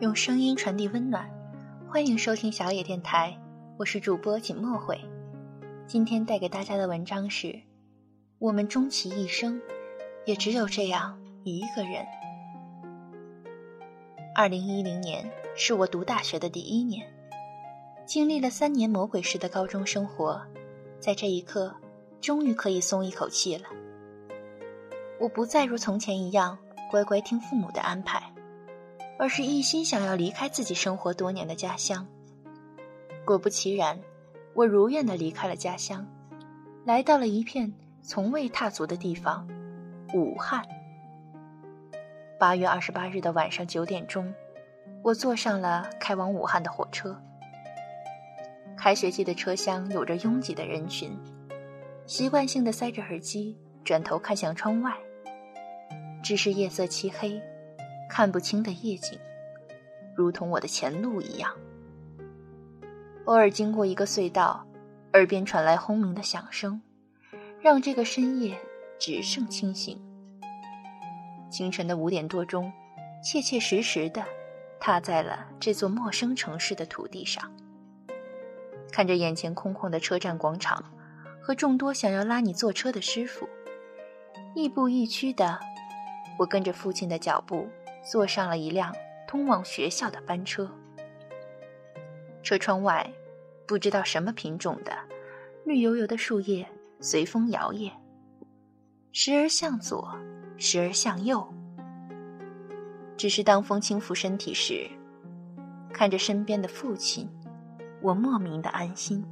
用声音传递温暖，欢迎收听小野电台，我是主播锦墨慧。今天带给大家的文章是：我们终其一生，也只有这样一个人。二零一零年是我读大学的第一年，经历了三年魔鬼式的高中生活，在这一刻，终于可以松一口气了。我不再如从前一样乖乖听父母的安排。而是一心想要离开自己生活多年的家乡。果不其然，我如愿的离开了家乡，来到了一片从未踏足的地方——武汉。八月二十八日的晚上九点钟，我坐上了开往武汉的火车。开学季的车厢有着拥挤的人群，习惯性的塞着耳机，转头看向窗外，只是夜色漆黑。看不清的夜景，如同我的前路一样。偶尔经过一个隧道，耳边传来轰鸣的响声，让这个深夜只剩清醒。清晨的五点多钟，切切实实的踏在了这座陌生城市的土地上，看着眼前空旷的车站广场和众多想要拉你坐车的师傅，亦步亦趋的，我跟着父亲的脚步。坐上了一辆通往学校的班车，车窗外，不知道什么品种的绿油油的树叶随风摇曳，时而向左，时而向右。只是当风轻拂身体时，看着身边的父亲，我莫名的安心。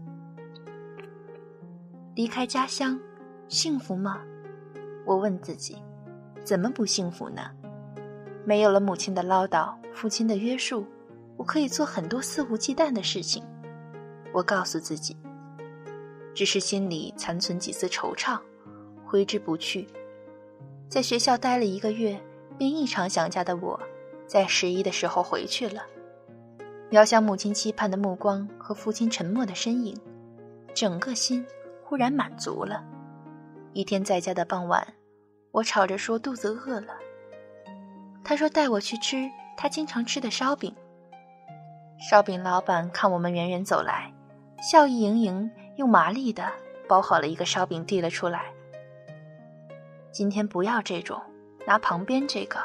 离开家乡，幸福吗？我问自己，怎么不幸福呢？没有了母亲的唠叨，父亲的约束，我可以做很多肆无忌惮的事情。我告诉自己，只是心里残存几丝惆怅，挥之不去。在学校待了一个月，便异常想家的我，在十一的时候回去了。遥想母亲期盼的目光和父亲沉默的身影，整个心忽然满足了。一天在家的傍晚，我吵着说肚子饿了。他说：“带我去吃他经常吃的烧饼。”烧饼老板看我们远远走来，笑意盈盈，用麻利的包好了一个烧饼递了出来。今天不要这种，拿旁边这个。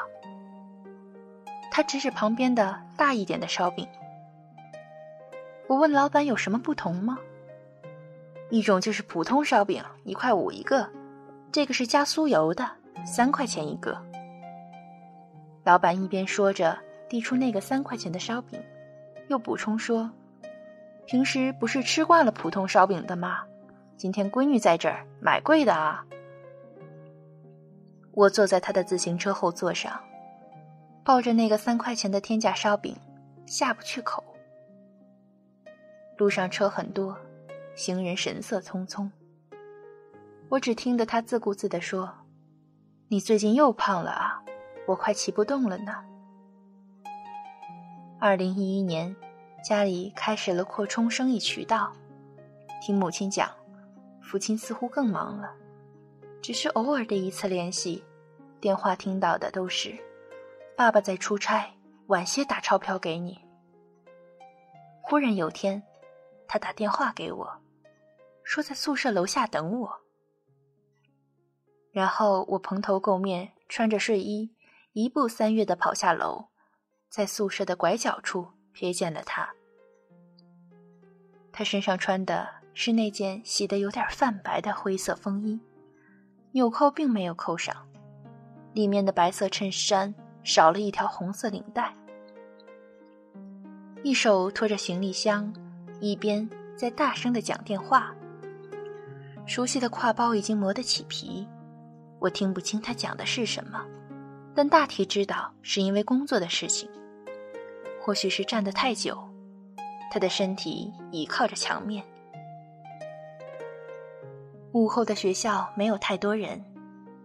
他指指旁边的大一点的烧饼。我问老板有什么不同吗？一种就是普通烧饼，一块五一个，这个是加酥油的，三块钱一个。老板一边说着，递出那个三块钱的烧饼，又补充说：“平时不是吃惯了普通烧饼的吗？今天闺女在这儿买贵的啊。”我坐在他的自行车后座上，抱着那个三块钱的天价烧饼，下不去口。路上车很多，行人神色匆匆。我只听得他自顾自地说：“你最近又胖了啊。”我快骑不动了呢。二零一一年，家里开始了扩充生意渠道。听母亲讲，父亲似乎更忙了，只是偶尔的一次联系，电话听到的都是“爸爸在出差，晚些打钞票给你。”忽然有天，他打电话给我，说在宿舍楼下等我。然后我蓬头垢面，穿着睡衣。一步三跃的跑下楼，在宿舍的拐角处瞥见了他。他身上穿的是那件洗得有点泛白的灰色风衣，纽扣并没有扣上，里面的白色衬衫少了一条红色领带。一手拖着行李箱，一边在大声的讲电话。熟悉的挎包已经磨得起皮，我听不清他讲的是什么。但大体知道是因为工作的事情，或许是站得太久，他的身体倚靠着墙面。午后的学校没有太多人，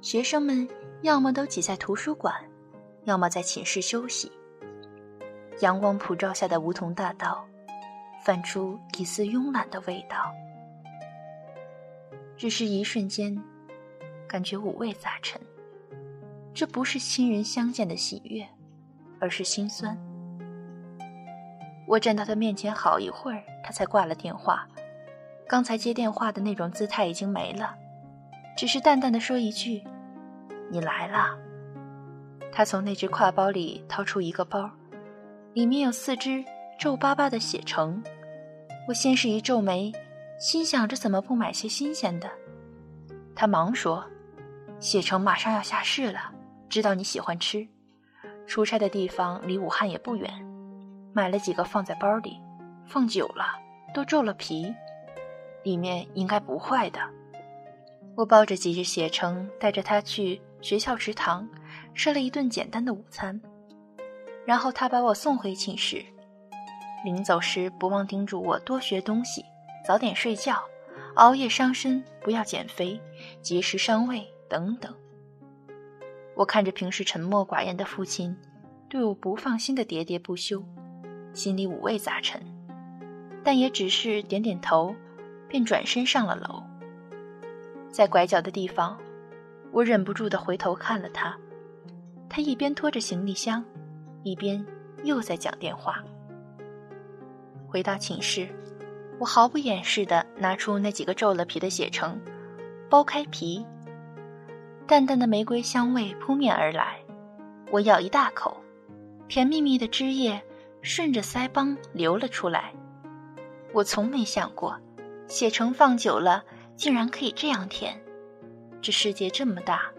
学生们要么都挤在图书馆，要么在寝室休息。阳光普照下的梧桐大道，泛出一丝慵懒的味道。只是一瞬间，感觉五味杂陈。这不是亲人相见的喜悦，而是心酸。我站到他面前好一会儿，他才挂了电话。刚才接电话的那种姿态已经没了，只是淡淡的说一句：“你来了。”他从那只挎包里掏出一个包，里面有四只皱巴巴的血橙。我先是一皱眉，心想着怎么不买些新鲜的。他忙说：“血橙马上要下市了，知道你喜欢吃。出差的地方离武汉也不远。”买了几个放在包里，放久了都皱了皮，里面应该不坏的。我抱着几只血橙，带着他去学校食堂吃了一顿简单的午餐，然后他把我送回寝室。临走时不忘叮嘱我多学东西，早点睡觉，熬夜伤身，不要减肥，节食伤胃等等。我看着平时沉默寡言的父亲，对我不放心的喋喋不休。心里五味杂陈，但也只是点点头，便转身上了楼。在拐角的地方，我忍不住的回头看了他，他一边拖着行李箱，一边又在讲电话。回到寝室，我毫不掩饰的拿出那几个皱了皮的血橙，剥开皮，淡淡的玫瑰香味扑面而来，我咬一大口，甜蜜蜜的汁液。顺着腮帮流了出来，我从没想过，血橙放久了竟然可以这样甜。这世界这么大，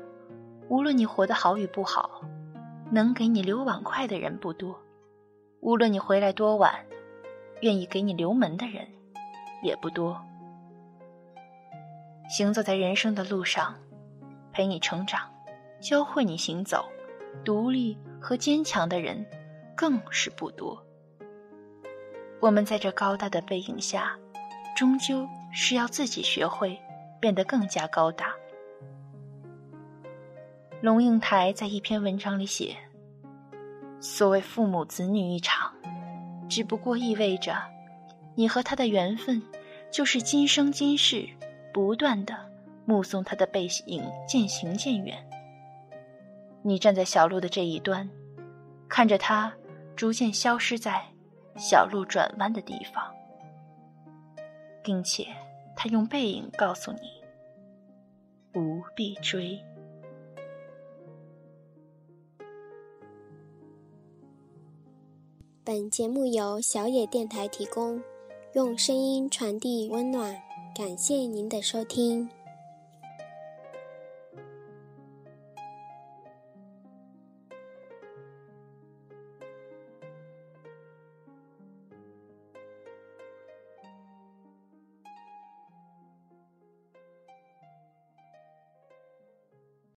无论你活得好与不好，能给你留碗筷的人不多；无论你回来多晚，愿意给你留门的人也不多。行走在人生的路上，陪你成长、教会你行走、独立和坚强的人。更是不多。我们在这高大的背影下，终究是要自己学会变得更加高大。龙应台在一篇文章里写：“所谓父母子女一场，只不过意味着，你和他的缘分，就是今生今世不断的目送他的背影渐行渐远。你站在小路的这一端，看着他。”逐渐消失在小路转弯的地方，并且他用背影告诉你：不必追。本节目由小野电台提供，用声音传递温暖，感谢您的收听。